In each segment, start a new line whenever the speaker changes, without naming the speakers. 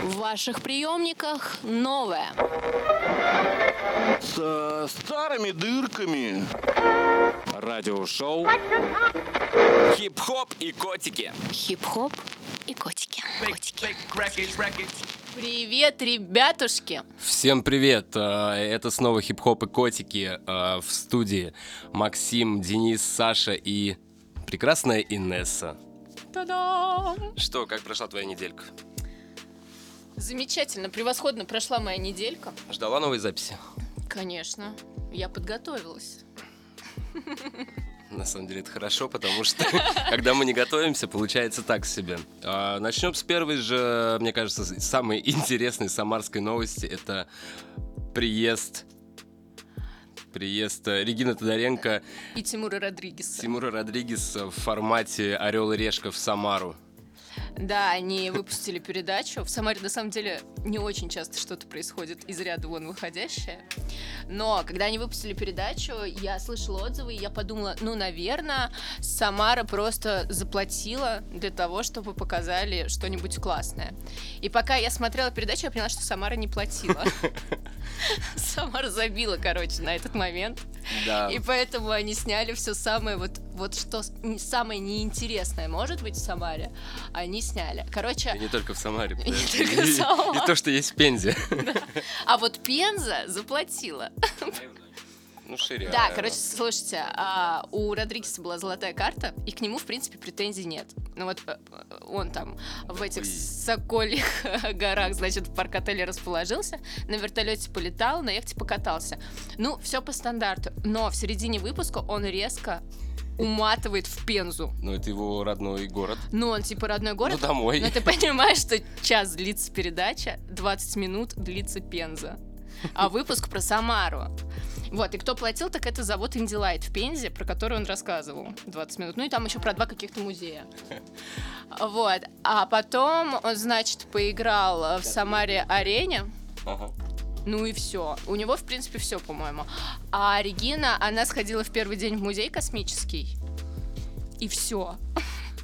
В ваших приемниках новое.
Со старыми дырками.
Радиошоу. Хип-хоп и котики.
Хип-хоп и котики. Котики. Привет, ребятушки!
Всем привет! А, Это снова хип-хоп и котики а, в студии. Максим, Денис, Саша и прекрасная Инесса.
Та-дам!
Что, как прошла твоя неделька?
Замечательно, превосходно прошла моя неделька.
Ждала новой записи?
Конечно, я подготовилась.
На самом деле это хорошо, потому что когда мы не готовимся, получается так себе. А, Начнем с первой же, мне кажется, самой интересной самарской новости. Это приезд приезд э, Регины Тодоренко,
И Тимура Родригеса.
Тимура Родригеса в формате «Орел и решка» в Самару.
Да, они выпустили передачу. В Самаре, на самом деле, не очень часто что-то происходит из ряда вон выходящее. Но когда они выпустили передачу, я слышала отзывы, и я подумала, ну, наверное, Самара просто заплатила для того, чтобы показали что-нибудь классное. И пока я смотрела передачу, я поняла, что Самара не платила. Самара забила, короче, на этот момент.
Да.
И поэтому они сняли все самое вот, вот что самое неинтересное может быть в Самаре, они сняли. Короче,
И не только в Самаре.
И не только в Самаре.
И то, что есть в Пензе.
а вот Пенза заплатила.
Ну, шире.
Да, короче, слушайте, а, у Родригеса была золотая карта, и к нему, в принципе, претензий нет. Ну вот э, он там в этих. Сокольих горах, значит, в парк-отеле расположился, на вертолете полетал, на яхте покатался. Ну, все по стандарту. Но в середине выпуска он резко уматывает в Пензу.
Ну, это его родной город.
Ну, он типа родной город.
Ну, домой.
Но ты понимаешь, что час длится передача, 20 минут длится Пенза. А выпуск про Самару. Вот, и кто платил, так это завод Индилайт в Пензе, про который он рассказывал 20 минут. Ну и там еще про два каких-то музея. Вот. А потом он, значит, поиграл в Самаре арене.
Ага.
Ну и все. У него, в принципе, все, по-моему. А Регина, она сходила в первый день в музей космический. И все.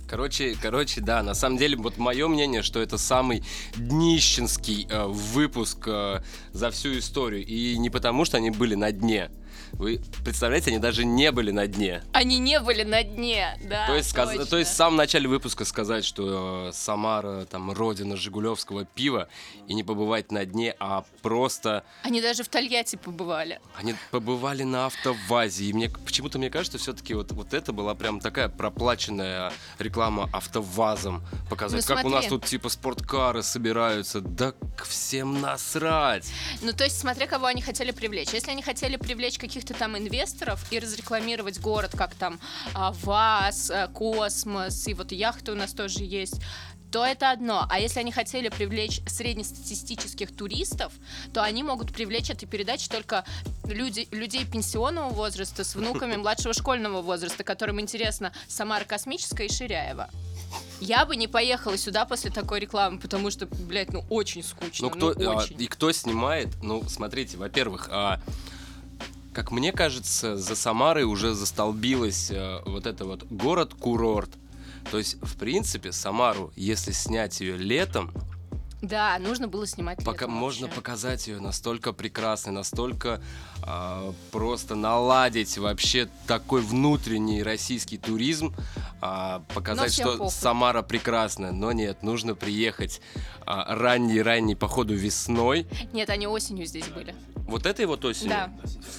Короче, короче, да, на самом деле, вот мое мнение, что это самый днищенский э, выпуск э, за всю историю. И не потому, что они были на дне. Вы представляете, они даже не были на дне.
Они не были на дне, да.
то, есть, сказ- то есть в самом начале выпуска сказать, что э, Самара там родина жигулевского пива, и не побывать на дне, а просто
Они даже в Тольятти побывали.
Они побывали на автовазе, и мне почему-то мне кажется, все-таки вот, вот это была прям такая проплаченная реклама автовазом. Показать,
Ну,
как у нас тут типа спорткары собираются. Да к всем насрать.
Ну, то есть, смотря кого они хотели привлечь. Если они хотели привлечь каких-то там инвесторов и разрекламировать город, как там а, ВАЗ, а, Космос, и вот яхты у нас тоже есть, то это одно. А если они хотели привлечь среднестатистических туристов, то они могут привлечь этой передачей только люди, людей пенсионного возраста с внуками младшего школьного возраста, которым интересно Самара Космическая и Ширяева. Я бы не поехала сюда после такой рекламы, потому что, блядь, ну очень скучно.
Ну кто
ну,
а,
очень.
и кто снимает? Ну смотрите, во-первых, а, как мне кажется, за Самарой уже застолбилась э, вот это вот город-курорт. То есть, в принципе, Самару, если снять ее летом,
Да, нужно было снимать
Пока можно
вообще.
показать ее настолько прекрасной, настолько а, просто наладить вообще такой внутренний российский туризм, а, показать, что
похуй.
Самара прекрасная, но нет, нужно приехать а, ранней-ранней походу весной.
Нет, они осенью здесь были.
Вот этой вот осенью.
Да.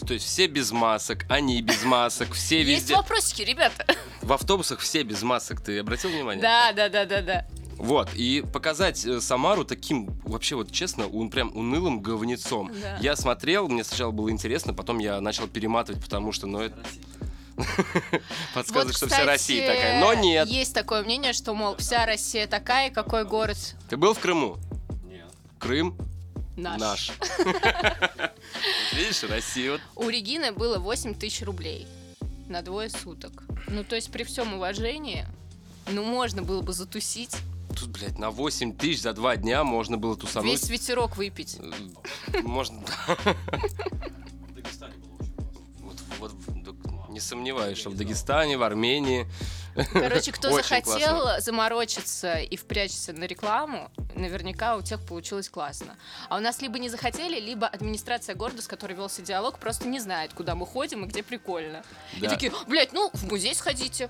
То есть все без масок, они без масок, все
Есть
везде.
вопросики, ребята.
В автобусах все без масок. Ты обратил внимание?
Да, да, да, да, да.
Вот, и показать э, Самару таким, вообще вот честно, он прям унылым говнецом.
Да.
Я смотрел, мне сначала было интересно, потом я начал перематывать, потому что, ну, это... Подсказывает,
Вот,
что вся Россия такая. Но нет.
Есть такое мнение, что, мол, вся Россия такая, и какой город
Ты был в Крыму?
Нет.
Крым
наш.
наш. Видишь, Россия вот
У Регины было 8 тысяч рублей на двое суток. Ну, то есть, при всем уважении, ну, можно было бы затусить,
тут, блядь, на 8 тысяч за два дня можно было тусануть.
весь ветерок выпить.
Э, Можно...
В Дагестане было очень классно.
Вот, вот, не сомневаюсь, что в Дагестане, в Армении,
Короче, кто
Очень
захотел
классно.
заморочиться и впрячься на рекламу, наверняка у тех получилось классно. А у нас либо не захотели, либо администрация города, с которой велся диалог, просто не знает, куда мы ходим и где прикольно. И
Да.
такие, блядь, ну, в музей сходите.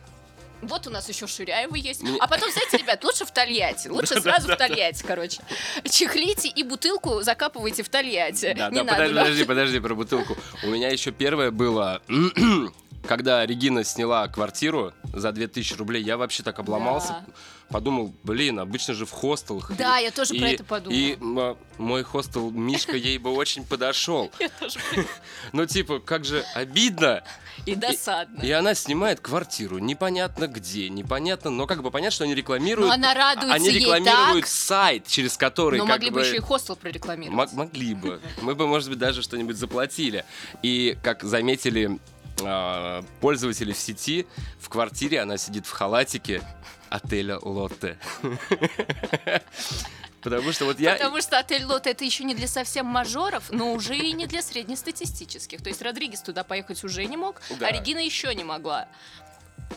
Вот у нас еще Ширяева есть.
Мне-
А потом, знаете, ребят, лучше в Тольятти. Лучше сразу в Тольятти, короче. Чехлите и бутылку закапывайте в Тольятти.
Да, подожди,
да.
подожди, подожди про бутылку. У меня еще первое было, когда Регина сняла квартиру за 2000 рублей, я вообще так обломался.
Да.
Подумал, блин, обычно же в хостелах.
Да,
И-
я тоже про
и-
это подумала.
И м, мой хостел Мишка ей бы очень подошел.
Я тоже.
Ну, типа, как же обидно.
И досадно.
И она снимает квартиру, непонятно где, непонятно, но как бы понятно, что они рекламируют.
Но она радуется
они
ей
рекламируют
так.
сайт, через который
Но могли бы еще и хостел прорекламировать.
Мог- могли бы. Мы бы, может быть, даже что-нибудь заплатили. И, как заметили а, пользователи в сети, в квартире она сидит в халатике отеля Лотте. Потому что вот я...
Потому что отель Лот это еще не для совсем мажоров, но уже и не для среднестатистических. То есть Родригес туда поехать уже не мог,
Да.
а Регина еще не могла.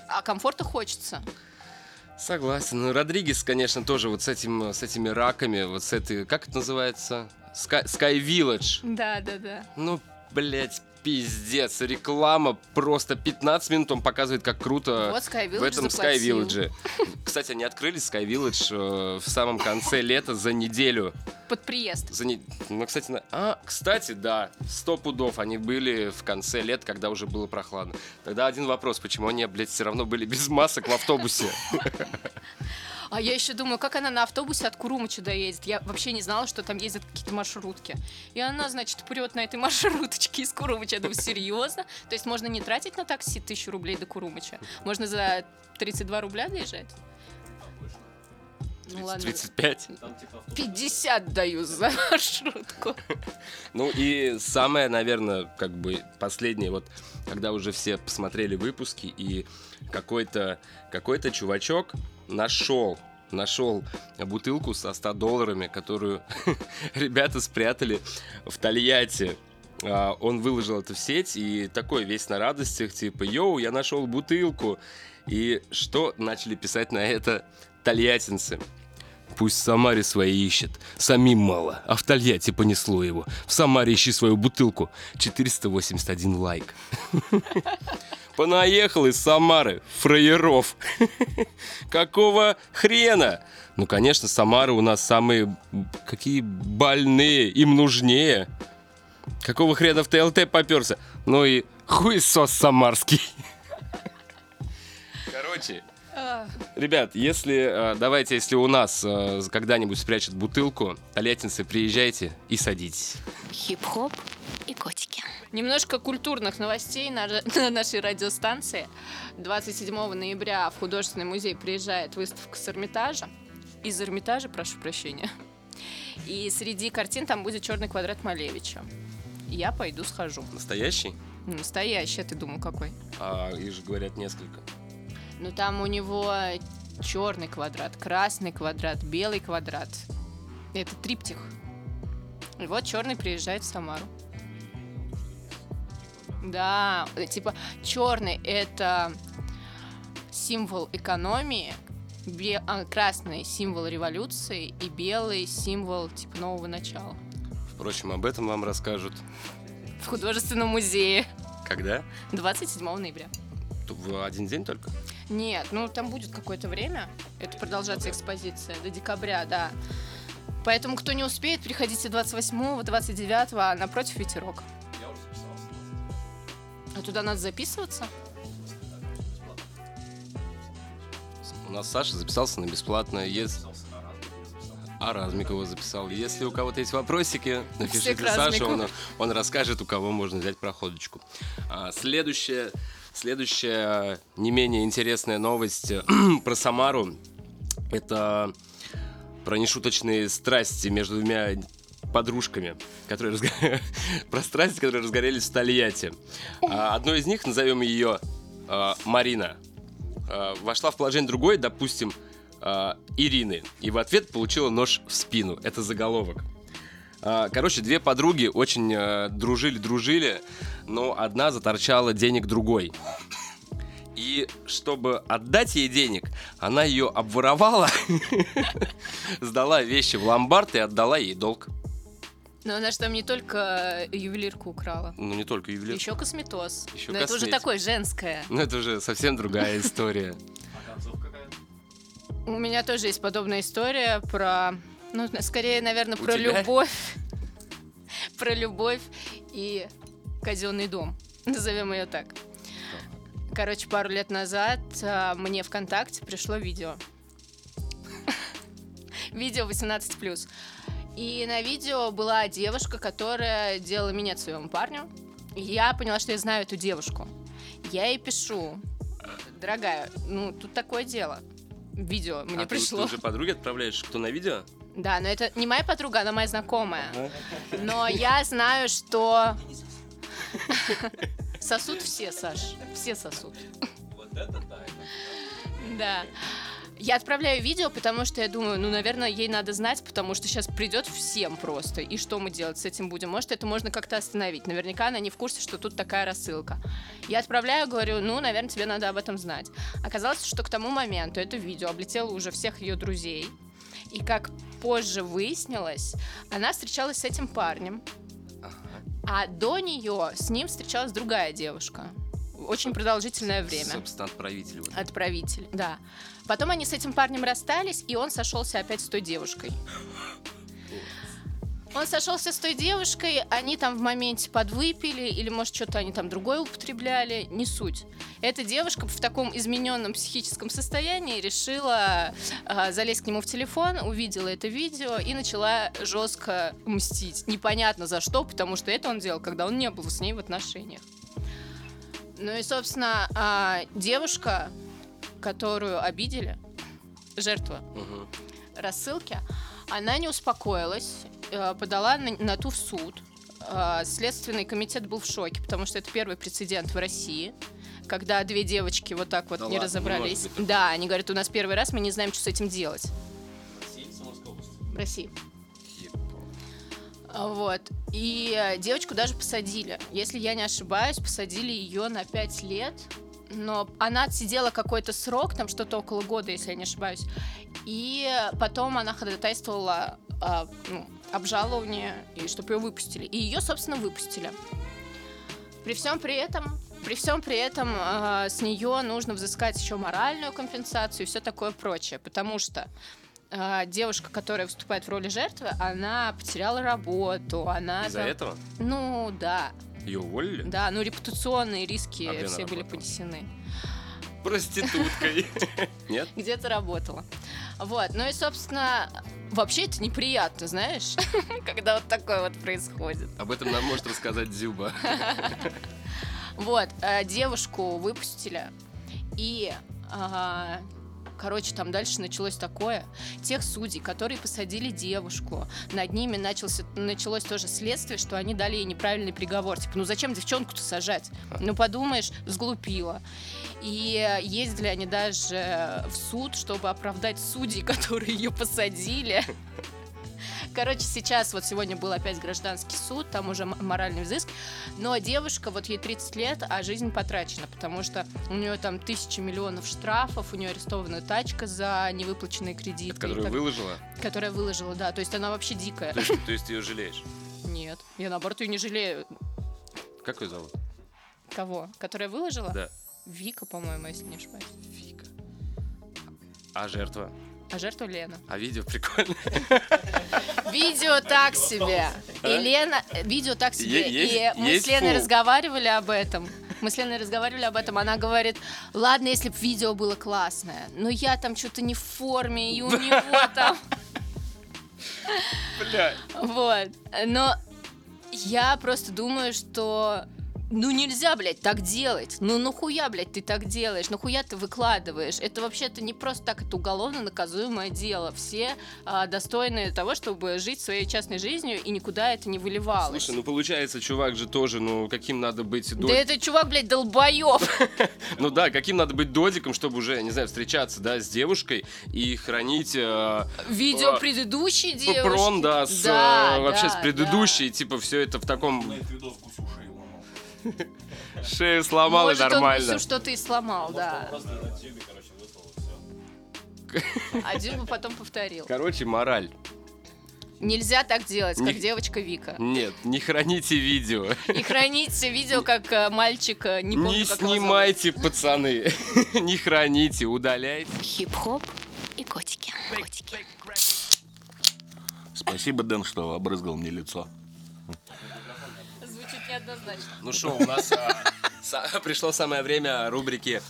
А комфорта хочется.
Согласен. Ну, Родригес, конечно, тоже вот с, этим, с этими раками, вот с этой... Как это называется? Sky, Sky Village.
Да, да, да.
Ну, блять, пиздец. Реклама просто 15 минут он показывает, как круто
Вот Sky Village
в этом Sky. Village. Кстати, они открыли Sky Village э, в самом конце лета за неделю.
Под приезд.
За не- Ну, кстати, на- а, кстати, да, сто пудов они были в конце лет, когда уже было прохладно. Тогда один вопрос, почему они, блядь, все равно были без масок в автобусе?
А я еще думаю, как она на автобусе от Курумыча доедет. Я вообще не знала, что там ездят какие-то маршрутки. И она, значит, прет на этой маршруточке из Курумыча. Я думаю, серьезно? То есть можно не тратить на такси тысячу рублей до Курумыча? Можно за 32 рубля доезжать? Ну ладно,
35.
50 даю за маршрутку.
Ну и самое, наверное, как бы последнее, вот когда уже все посмотрели выпуски, и какой-то какой-то чувачок нашел нашел бутылку со 100 долларами, которую ребята спрятали в Тольятти. А, Он выложил это в сеть и такой весь на радостях, типа, йоу, я нашел бутылку. И что начали писать на это тольяттинцы? Пусть в Самаре свои ищет. Самим мало, а в Тольятти понесло его. В Самаре ищи свою бутылку. 481 лайк. Понаехал из Самары, фраеров. Какого хрена? Ну, конечно, Самары у нас самые какие больные, им нужнее. Какого хрена в ТЛТ поперся? Ну и хуесос самарский. Короче, Ребят, если э, давайте, если у нас э, когда-нибудь спрячут бутылку, тольяттинцы, приезжайте и садитесь.
Хип-хоп и котики.
Немножко культурных новостей на, на нашей радиостанции. 27 ноября в художественный музей приезжает выставка с Эрмитажа. Из Эрмитажа, прошу прощения. И среди картин там будет черный квадрат Малевича. Я пойду схожу.
Настоящий?
Настоящий, а ты думал какой?
А, их же говорят несколько.
Ну там у него черный квадрат, красный квадрат, белый квадрат. Это триптих. И вот черный приезжает в Самару. Да, э, типа черный это символ экономии, бе- а, красный символ революции и белый символ типа нового начала.
Впрочем, об этом вам расскажут.
В художественном музее
Когда?
27 ноября.
В один день только?
Нет, ну там будет какое-то время. Это продолжаться экспозиция до декабря, да. Поэтому, кто не успеет, приходите 28-го, 29-го, а напротив ветерок. А туда надо записываться?
У нас Саша записался на бесплатно. Если... А Размик его записал. Если у кого-то есть вопросики, напишите Саше, он, он расскажет, у кого можно взять проходочку. А, следующая, следующая не менее интересная новость про Самару. Это про нешуточные страсти между двумя подружками, которые разго- про страсти, которые разгорелись в Тольятти. А, Одной из них, назовем ее а, Марина, а, вошла в положение другой, допустим, Ирины, и в ответ получила нож в спину. Это заголовок. Короче, две подруги очень дружили-дружили, но одна заторчала денег другой. И чтобы отдать ей денег, она ее обворовала, сдала вещи в ломбард и отдала ей долг.
Но она же там не только ювелирку украла.
Ну, не только ювелир.
Еще косметоз.
Ещё
Но это уже такое женское.
Ну, это уже совсем другая история.
У меня тоже есть подобная история про, ну, скорее, наверное, про любовь. Про любовь и казенный дом. Назовем ее так. Короче, пару лет назад а, мне ВКонтакте пришло видео. Видео 18+. И на видео была девушка, которая делала минет своему парню. Я поняла, что я знаю эту девушку. Я ей пишу, дорогая, ну, тут такое дело. Видео мне
а ты-
пришло.
Ты, уже подруге отправляешь, кто на видео?
Да, но это не моя подруга, она моя знакомая. Но я знаю, что сосут все, Саш. Все сосут.
Вот это да.
Да. Я отправляю видео, потому что я думаю, ну, наверное, ей надо знать, потому что сейчас придет всем просто. И что мы делать с этим будем? Может, это можно как-то остановить. Наверняка она не в курсе, что тут такая рассылка. Я отправляю, говорю, ну, наверное, тебе надо об этом знать. Оказалось, что к тому моменту это видео облетело уже всех ее друзей. И как позже выяснилось, она встречалась с этим парнем, а до нее с ним встречалась другая девушка. Очень продолжительное время.
Собственно, отправитель. вот.
Отправитель, да. Потом они с этим парнем расстались, и он сошелся опять с той девушкой. Он сошелся с той девушкой, они там в моменте подвыпили, или, может, что-то они там другое употребляли, не суть. Эта девушка в таком измененном психическом состоянии решила а, залезть к нему в телефон, увидела это видео и начала жестко мстить. Непонятно за что, потому что это он делал, когда он не был с ней в отношениях. Ну и, собственно, а, девушка, которую обидели, жертва
Мгм.
рассылки, она не успокоилась, э, подала на, на ту в суд. Э, Следственный комитет был в шоке, потому что это первый прецедент в России, когда две девочки вот так вот
Да
не
ладно,
разобрались.
не быть
да, они говорят, у нас первый раз, мы не знаем, что с этим делать в России. А, Вот. И э, девочку даже посадили. Если я не ошибаюсь, посадили ее на 5 лет. Но она отсидела какой-то срок, там что-то около года, если я не ошибаюсь. И потом она ходатайствовала а, ну, обжалование, и чтобы ее выпустили. И ее, собственно, выпустили. При всем при этом, при всем при этом а, с нее нужно взыскать еще моральную компенсацию и все такое прочее, потому что а, девушка, которая выступает в роли жертвы, она потеряла работу, она
Из-за
там-
этого
ну да,
ее уволили?
да, ну репутационные риски
А
все были
работала?
понесены.
Проституткой. Нет?
Где-то работала. Вот, ну и, собственно, вообще это неприятно, знаешь, когда вот такое вот происходит.
Об этом нам может рассказать Дзюба.
Вот, э, девушку выпустили, и, а, короче, там дальше началось такое. Тех судей, которые посадили девушку, над ними начался, началось тоже следствие, что они дали ей неправильный приговор. Типа, ну зачем девчонку-то сажать? Ну подумаешь, сглупила. И ездили они даже в суд, чтобы оправдать судей, которые ее посадили. Короче, сейчас вот сегодня был опять гражданский суд, там уже моральный взыск, но девушка, вот ей 30 лет, а жизнь потрачена, потому что у нее там тысячи миллионов штрафов, у нее арестована тачка за невыплаченные кредиты.
Это которую
как-
выложила?
Которая выложила, да, то есть она вообще дикая.
То есть, то есть ты ее жалеешь?
Нет, я наоборот ее не жалею.
Как ее зовут?
Кого? Которая выложила?
Да.
Вика, по-моему, если не ошибаюсь.
Фика. А жертва?
А жертва Лена.
А видео прикольно.
Видео так себе. И Лена, видео так себе.
А?
И мы с Леной разговаривали об этом. Мы с Леной разговаривали об этом. Она говорит, ладно, если бы видео было классное, но я там что-то не в форме, и у него там...
Бля.
Вот. Но я просто думаю, что ну нельзя, блядь, так делать. Ну нахуя, блядь, ты так делаешь? Нахуя ты выкладываешь? Это вообще-то не просто так, это уголовно наказуемое дело. Все а, достойны того, чтобы жить своей частной жизнью, и никуда это не выливалось.
Слушай, ну получается, чувак же тоже, ну каким надо быть
Да
до-
это чувак, блядь, долбоёб.
Ну да, каким надо быть додиком, чтобы уже, не знаю, встречаться, да, с девушкой и хранить э,
Видео
А,
предыдущей девушки.
прон, да,
Да,
э, вообще
да,
с предыдущей, типа все это в таком... Шею сломал
Может,
и
он
нормально.
всю что-то и сломал, да. А Дюба потом повторил.
Короче, мораль.
Нельзя так делать, как
Не-
девочка Вика.
Нет, не храните видео.
И храните видео, как э, мальчик, э, не помню,
Не
как его зовут.
снимайте, пацаны. Не храните, удаляйте.
Хип-хоп и котики. Котики.
Спасибо, Дэн, что обрызгал мне лицо.
Неоднозначно.
Ну что, у нас а, пришло самое время рубрики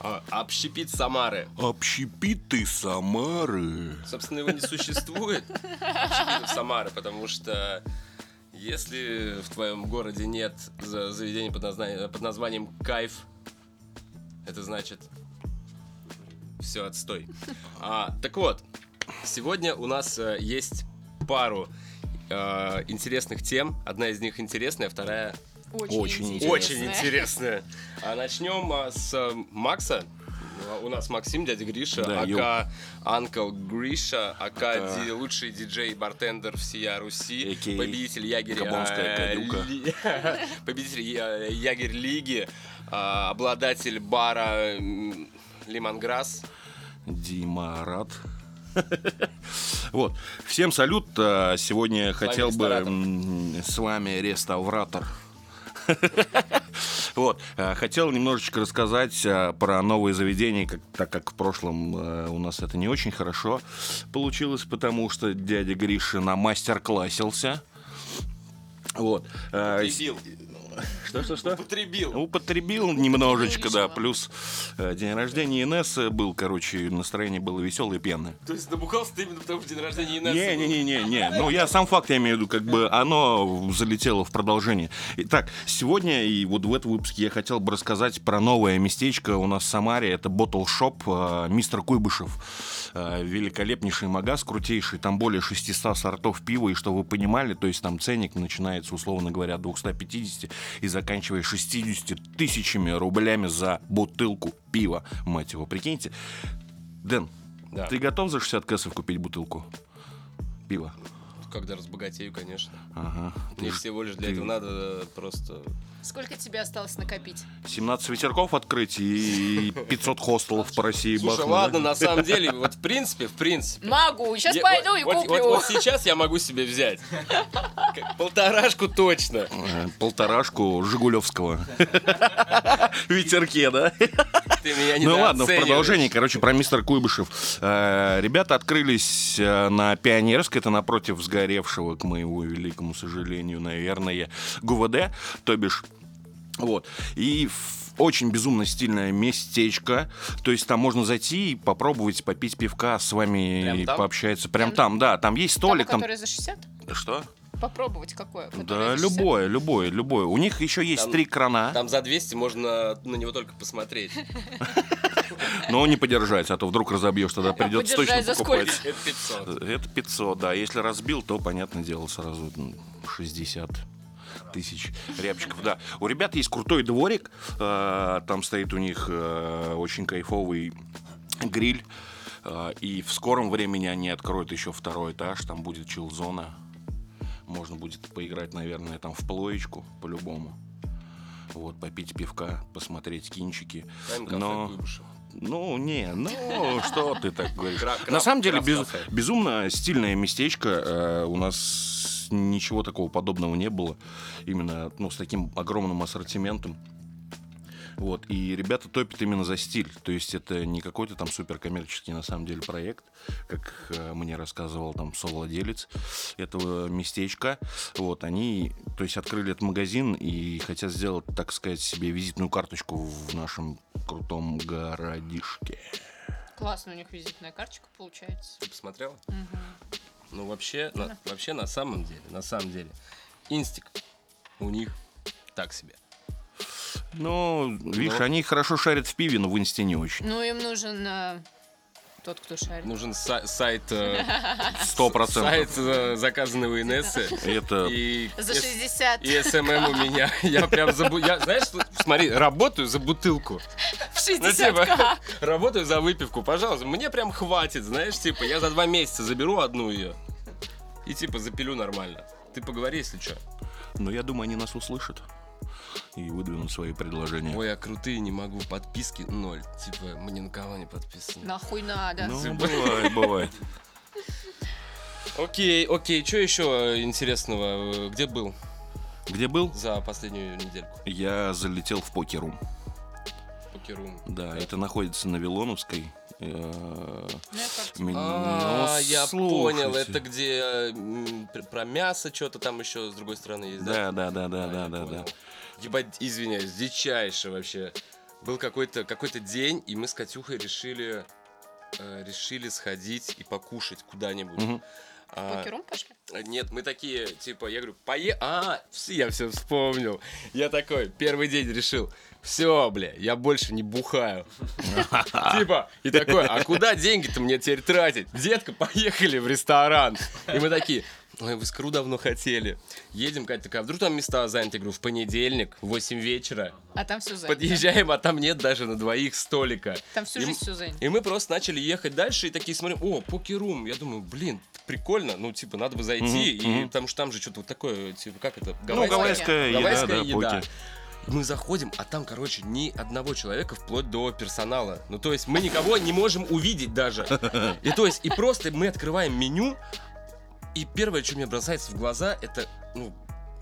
а, «Общепит Самары».
Общепиты Самары.
Собственно, его не существует, общепитов Самары, потому что если в твоем городе нет за- заведений под, назна- под названием «Кайф», это значит все отстой. А, так вот, сегодня у нас э, есть пару э, интересных тем. Одна из них интересная, вторая
Очень,
Очень
интересно.
очень интересная. А начнем а, с э, Макса. А, У нас Максим, дядя Гриша,
Да,
ака Анкл Гриша, ака ди- лучший диджей бартендер всея Руси,
AKA
победитель Ягеря э, ли- победитель Я- Ягерь Лиги, а, обладатель бара м, Лимонграсс.
Димарат. Вот. Всем салют. А, Сегодня хотел бы с вами реставратор. Вот, а, хотел немножечко рассказать а, про новые заведения, как- так как в прошлом у нас это не очень хорошо получилось, потому что дядя Гриша на мастер-классился. Вот.
Употребил.
Что, что, что?
Употребил.
Употребил немножечко, да. Плюс э, день рождения Инессы был, короче, настроение было веселое и пьяное.
То есть набухался ты именно потому, что день рождения Инессы был?
Не-не-не-не-не. Ну, я сам факт, я имею в виду, как бы оно залетело в продолжение. Итак, сегодня и вот в этом выпуске я хотел бы рассказать про новое местечко у нас в Самаре. Это Bottle Shop э, мистер Куйбышев. Э, Великолепнейший магаз, крутейший. Там более 600 сортов пива. И что вы понимали, то есть там ценник начинается, условно говоря, от 250 и заканчивая 60 тысячами рублями за бутылку пива. Мать его, прикиньте. Дэн,
Да.
ты готов за 60 кэсов купить бутылку пива?
Когда разбогатею, конечно.
Ага.
Мне
Ты
всего лишь для
ты-
этого надо просто...
Сколько тебе осталось накопить?
17 ветерков открыть и 500 хостелов по России
Слушай,
бахнуть,
ладно, на самом деле, вот в принципе, в принципе.
Могу, сейчас
Я-
пойду
вот-
и
вот-
куплю.
Вот, вот сейчас я могу себе взять. Полторашку точно.
Э, Полторашку Жигулевского. Ветерке, да?
Ты меня
Ну ладно, в продолжение, короче, про мистер Куйбышев. Э, Ребята открылись э, на Пионерской, это напротив сгоревшего, к моему великому сожалению, наверное, ГУВД, то бишь, вот. И очень безумно стильное местечко. То есть там можно зайти и попробовать попить пивка с вами
Прям
и
там?
пообщаться. Прям там, да. Там есть столик. Там...
который за 60?
Что?
Попробовать какое?
Да,
Которое за 60?
любое, любое, любое. У них еще есть
Там-
три крана,
Там за 200 можно на него только посмотреть.
но не подержать, а то вдруг разобьешь, тогда придется точно покупать.
Это 500.
Это 500, да. Если разбил, то, понятное дело, сразу м, 60 тысяч рябчиков, да. У ребят есть крутой дворик, э, там стоит у них э, очень кайфовый гриль, э, и в скором времени они откроют еще второй этаж, там будет чил-зона, можно будет поиграть, наверное, там в плоечку, по-любому. Вот, попить пивка, посмотреть кинчики. Но... Ну, не, ну, что ты так говоришь.
Кра- крафт-
На самом деле, без- безумно стильное местечко. Э, У нас ничего такого подобного не было. Именно ну, с таким огромным ассортиментом. Вот, и ребята топят именно за стиль. То есть это не какой-то там суперкоммерческий на самом деле проект, как э, мне рассказывал там совладелец этого местечка. Вот, они, то есть открыли этот магазин и хотят сделать, так сказать, себе визитную карточку в нашем крутом городишке.
Классно у них визитная карточка получается.
Ты посмотрела? Ну, вообще, на, вообще, на самом деле, на самом деле, инстик у них так себе.
Ну, видишь,
Ну.
они хорошо шарят в пиве, но в инсте не очень.
Ну, им нужен э, тот, кто шарит.
Нужен са- сайт, э,
Сто процентов.
сайт э, заказанный у Инессы.
Это
И
За
с-
60.
И SMM у меня. Я прям забу... Я, знаешь, смотри, работаю за бутылку.
В
Ну,
60
типа, работаю за выпивку, пожалуйста. Мне прям хватит, знаешь, типа, я за два месяца заберу одну ее. И типа запилю нормально. Ты поговори, если что.
Ну, я думаю, они нас услышат. И выдвинуть свои предложения.
Ой, а крутые не могу, подписки ноль. Типа, мы ни на кого не подписаны.
Нахуй надо.
Ну, бывает, бывает.
Окей, окей, что еще интересного? Э, Где был
Где был?
за последнюю недельку?
Я залетел в покерум.
Покерум.
Да, это находится на Вилоновской. Э,
Ну, я
А, я
слушайте.
понял, это где э, про мясо что-то там еще с другой стороны есть, да?
Да, да, да, да,
А,
да, да, да.
Ебать, извиняюсь, дичайше вообще. Был какой-то какой день, и мы с Катюхой решили э, решили сходить и покушать куда-нибудь. А,
Покерум пошли?
Нет, мы такие, типа, я говорю, пое... А, я все вспомнил. Я такой, первый день решил, все, бля, я больше не бухаю. Типа, и такой, а куда деньги-то мне теперь тратить? Детка, поехали в ресторан. И мы такие, ой, в Искру давно хотели. Едем, Катя такая, «А вдруг там места заняты? Я говорю, в понедельник, в 8 вечера.
А там все занято.
Подъезжаем, а там нет даже на двоих столика.
Там всю
И
жизнь все занято.
и мы просто начали ехать дальше и такие смотрим, о, покерум. Я думаю, блин, прикольно, ну, типа, надо бы зайти, и потому что там же что-то вот такое, типа, как это,
Ну,
Гавайская.
гавайская еда,
гавайская
да,
еда.
поки.
Мы заходим, а там, короче, ни одного человека вплоть до персонала. Ну, то есть мы никого не можем увидеть даже. И то есть, и просто мы открываем меню, и первое, что мне бросается в глаза, это, ну,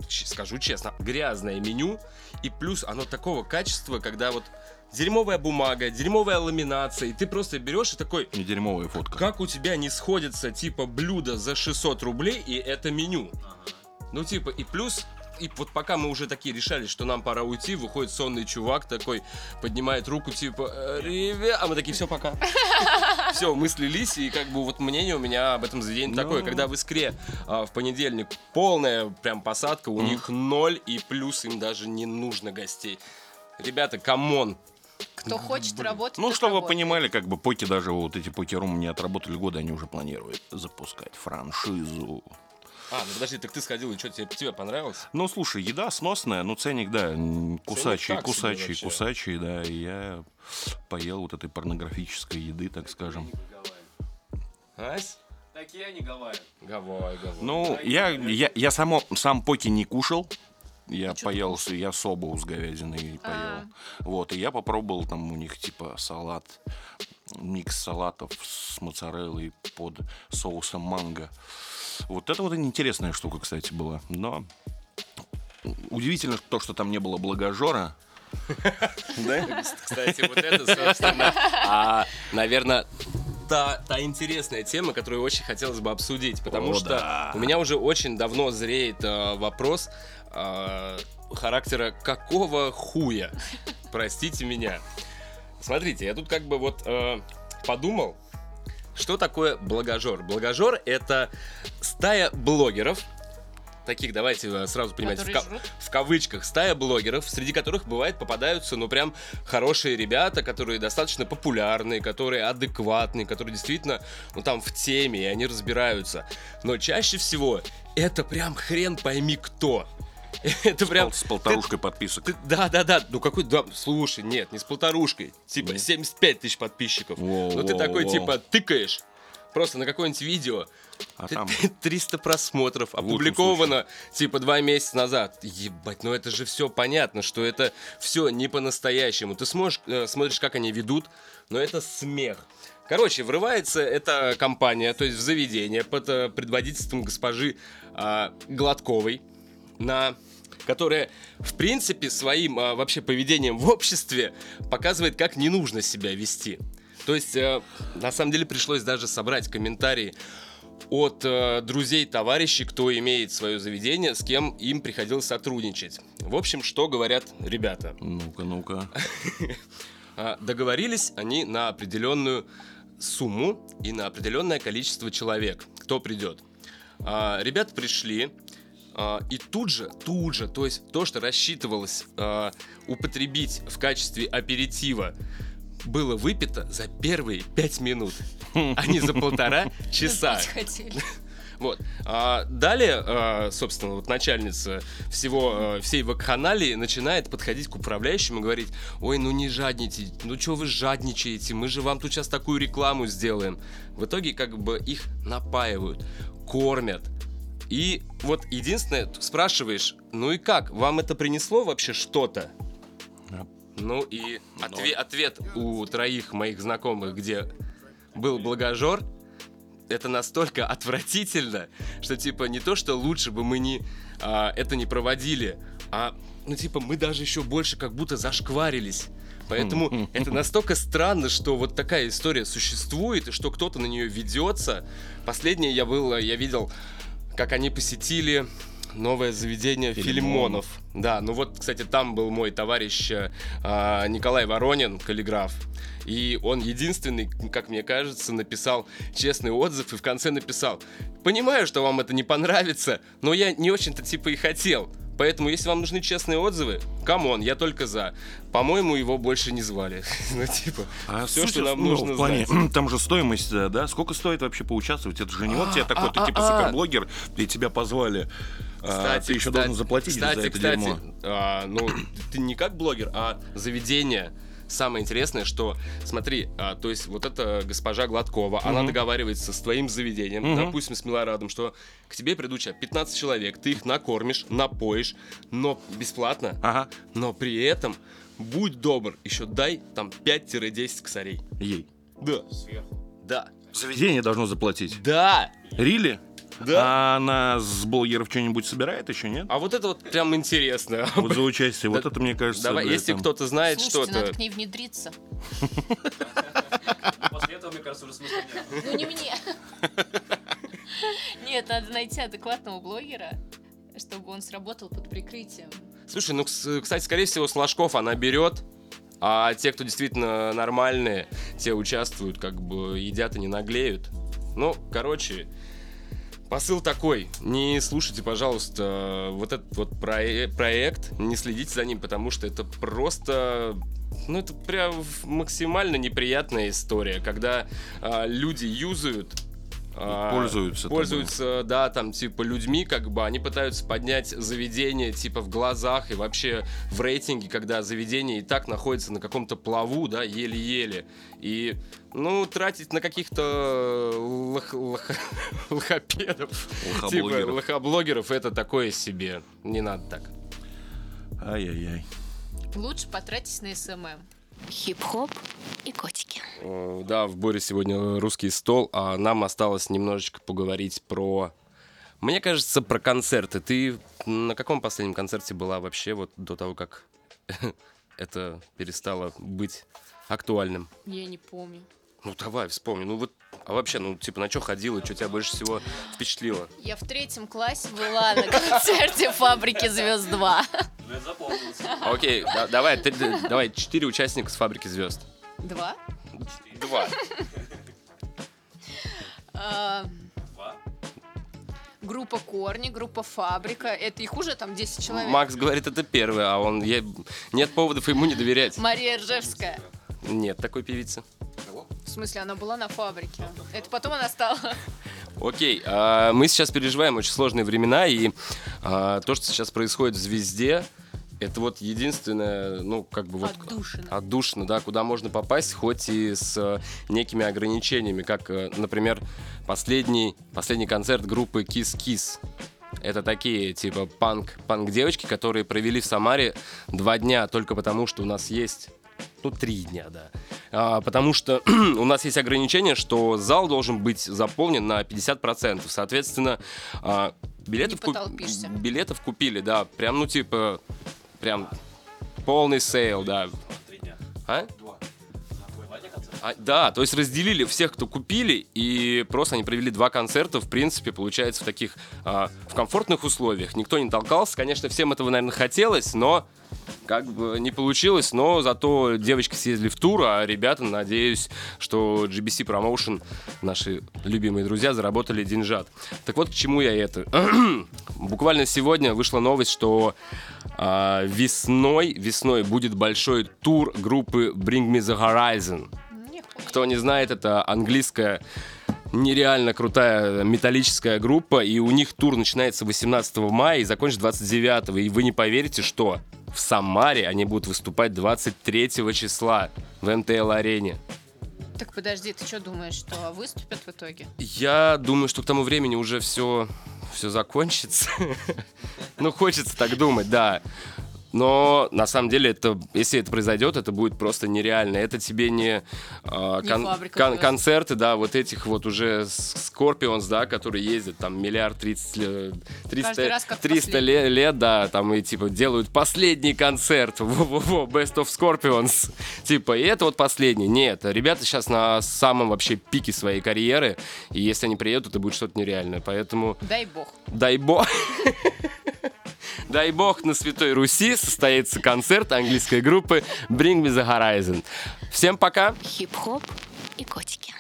скажу честно, грязное меню, и плюс оно такого качества, когда вот дерьмовая бумага, дерьмовая ламинация, и ты просто берешь и такой,
Не дерьмовая фотка.
как у тебя не сходится, типа, блюдо за 600 рублей, и это меню? Ну, типа, и плюс... И вот пока мы уже такие решали, что нам пора уйти, выходит сонный чувак такой, поднимает руку, типа, «Э, ребят, а мы такие, все, пока. Все, мы слились, и как бы вот мнение у меня об этом заведении
Ну.
такое. Когда в Искре а, в понедельник полная прям посадка, у них ноль, и плюс им даже не нужно гостей. Ребята, come on.
Кто хочет работать,
Ну, чтобы вы понимали, как бы поки даже вот эти покерумы не отработали годы, они уже планируют запускать франшизу.
А, ну подожди, так ты сходил, и что, тебе, тебе понравилось?
Ну, слушай, еда сносная, ну, ценник, да, кусачий, кусачий, кусачий, да, и я поел вот этой порнографической еды, так скажем.
Ась?
Такие они Гавайи.
Гавай, Гавай.
Ну, я, я, я само, сам поки не кушал, я
ты
поел, я собу с говядиной поел.
А.
Вот, и я попробовал там у них типа салат, микс салатов с моцареллой под соусом манго. Вот это вот интересная штука, кстати, была. Но удивительно то, что там не было благожора. Да?
Кстати, вот это, собственно, а, наверное, та, та интересная тема, которую очень хотелось бы обсудить, потому
О,
что
да.
у меня уже очень давно зреет а, вопрос а, характера какого хуя, простите меня. Смотрите, я тут как бы вот э, подумал, что такое благожор. Благожор это стая блогеров, таких, давайте э, сразу понимать, в, ка- в кавычках, стая блогеров, среди которых бывает попадаются, ну, прям хорошие ребята, которые достаточно популярные, которые адекватные, которые действительно, ну, там, в теме, и они разбираются. Но чаще всего это прям хрен пойми кто. Это прям...
С полторушкой подписок.
Да, да, да. Ну какой, да, слушай, нет, не с полторушкой. Типа
Ну.
75 тысяч подписчиков. Ну ты такой, типа, тыкаешь просто на какое-нибудь видео.
А там
300 просмотров, опубликовано типа два месяца назад. Ебать, ну это же все понятно, что это все не по-настоящему. Ты сможешь, э, смотришь, как они ведут, но это смех. Короче, врывается эта компания, то есть в заведение под э, предводительством госпожи а, Гладковой, на которая, в принципе, своим а, вообще поведением в обществе показывает, как не нужно себя вести. То есть, э, на самом деле, пришлось даже собрать комментарии от э, друзей, товарищей, кто имеет свое заведение, с кем им приходилось сотрудничать. В общем, что говорят ребята?
Ну-ка, ну-ка.
А, Договорились они на определенную сумму и на определенное количество человек, кто придет. А, Ребята пришли, и тут же, тут же, то есть то, что рассчитывалось а, употребить в качестве аперитива, было выпито за первые пять минут, а не за полтора часа. Вот. А далее, а, собственно, вот начальница всего, а, всей вакханалии начинает подходить к управляющим и говорить, ой, ну не жадните, ну что вы жадничаете, мы же вам тут сейчас такую рекламу сделаем. В итоге как бы их напаивают, кормят, И вот единственное, спрашиваешь, ну и как, вам это принесло вообще что-то? Ну и отве- ответ у троих моих знакомых, где был благожор, это настолько отвратительно, что типа не то, что лучше бы мы не а, это не проводили, а ну типа мы даже еще больше как будто зашкварились. Поэтому это настолько странно, что вот такая история существует и что кто-то на нее ведется. Последнее я был, я видел, как они посетили новое заведение
Филимонов.
Филимонов. Да, ну вот, кстати, там был мой товарищ э, а, Николай Воронин, каллиграф. И он единственный, как мне кажется, написал честный отзыв и в конце написал «Понимаю, что вам это не понравится, но я не очень-то типа и хотел. Поэтому, если вам нужны честные отзывы, come on, я только за. По-моему, его больше не звали. Ну, типа,
А
все, что нам
ну,
нужно
в плане,
знать.
Там же стоимость, э, да? Сколько стоит вообще поучаствовать? Это же не вот тебе такой, ты
а,
типа
а.
суперблогер, и тебя позвали. а, ты еще должен заплатить
кстати,
за это
кстати,
дерьмо.
А, ну, ты не как блогер, а заведение. Самое интересное, что, смотри, а, то есть вот эта госпожа Гладкова, она договаривается с твоим заведением,
Мгм.
допустим, с Милорадом, что к тебе придут сейчас 15 человек, ты их накормишь, напоишь, но бесплатно,
Ага,
но при этом, будь добр, еще дай там 5-10 косарей.
ей.
Да. Да.
Заведение должно заплатить.
Да.
Рили?
Да.
А она с блогеров что-нибудь собирает еще, нет?
А вот это вот прям интересно.
Вот за участие. Вот это, мне кажется...
Давай,
да,
если кто-то знает что-то...
надо к ней внедриться.
После этого, мне кажется, уже смысла нет.
Ну не мне. Нет, надо найти адекватного блогера, чтобы он сработал под прикрытием.
Слушай, ну, кс- кстати, скорее всего, с ложков она берет, а те, кто действительно нормальные, те участвуют, как бы едят и не наглеют. Ну, короче, посыл такой. Не слушайте, пожалуйста, вот этот вот прое- проект, не следите за ним, потому что это просто... Ну, это прям максимально неприятная история, когда а, люди юзают а,
Пользуются тобой.
Пользуются, да, там, типа, людьми, как бы, они пытаются поднять заведение, типа, в глазах и вообще в рейтинге, когда заведение и так находится на каком-то плаву, да, еле-еле. И, ну, тратить на каких-то лох- лох- лохопедов, типа,
Лохоблогеров.
лохоблогеров, это такое себе. Не надо так.
Ай-яй-яй.
Лучше потратить на SMM.
Хип-хоп и котики.
Э, Да, в Боре сегодня русский стол, а нам осталось немножечко поговорить про... Мне кажется, про концерты. Ты на каком последнем концерте была вообще вот до того, как это перестало быть актуальным?
Я не помню.
Ну давай, вспомни. Ну вот, а вообще, ну типа на что ходила, что тебя больше всего впечатлило?
Я в третьем классе была на концерте «Фабрики звезд 2».
Ну, это запомнилось.
Окей, да- давай, ты- ты- давай, четыре участника с «Фабрики звезд».
Два?
Два.
А,
Два.
Группа «Корни», группа «Фабрика». Это их уже там 10 человек.
Макс говорит, это первый, а он... я- Нет поводов ему не доверять.
Мария Ржевская.
Нет такой певицы.
В смысле, она была на фабрике. Это потом она стала...
Окей, а, мы сейчас переживаем очень сложные времена, и а, то, что сейчас происходит в «Звезде», это вот единственное, ну, как бы вот...
Отдушина.
Отдушина, да, куда можно попасть, хоть и с э, некими ограничениями, как, э, например, последний, последний концерт группы Kiss Kiss. Это такие, типа, панк, панк-девочки, которые провели в Самаре два дня только потому, что у нас есть ну, три дня, да. А, потому что у нас есть ограничение, что зал должен быть заполнен на 50%. Соответственно, а, билетов,
потолпишься.
билетов купили, да, прям, ну, типа, прям полный sale, да.
Три дня.
А? А, да, то есть разделили всех, кто купили, и просто они провели два концерта, в принципе, получается, в таких, а, в комфортных условиях. Никто не толкался, конечно, всем этого, наверное, хотелось, но как бы не получилось, но зато девочки съездили в тур, а ребята, надеюсь, что GBC Promotion, наши любимые друзья, заработали деньжат. Так вот, к чему я это? Буквально сегодня вышла новость, что а, весной, весной будет большой тур группы Bring Me The Horizon. Кто не знает, это английская нереально крутая металлическая группа, и у них тур начинается 18 мая и закончится 29. И вы не поверите, что в Самаре они будут выступать 23 числа в МТЛ-арене.
Так подожди, ты что думаешь, что выступят в итоге?
Я думаю, что к тому времени уже все все закончится. Ну, хочется так думать, да. Но на самом деле, это, если это произойдет, это будет просто нереально. Это тебе не,
Не
кон-
фабрика
кон- концерты, да, вот этих вот уже Скорпионс, да, которые ездят там миллиард тридцать ле-
Каждый
300,
раз как
300
последний.
ле- лет, да, там и типа делают последний концерт, во-во-во, Best of Scorpions, типа, и это вот последний. Нет, ребята сейчас на самом вообще пике своей карьеры, и если они приедут, это будет что-то нереальное, поэтому
Дай бог.
дай бог... Дай бог на Святой Руси состоится концерт английской группы Bring Me The Horizon. Всем пока!
Хип-хоп и котики.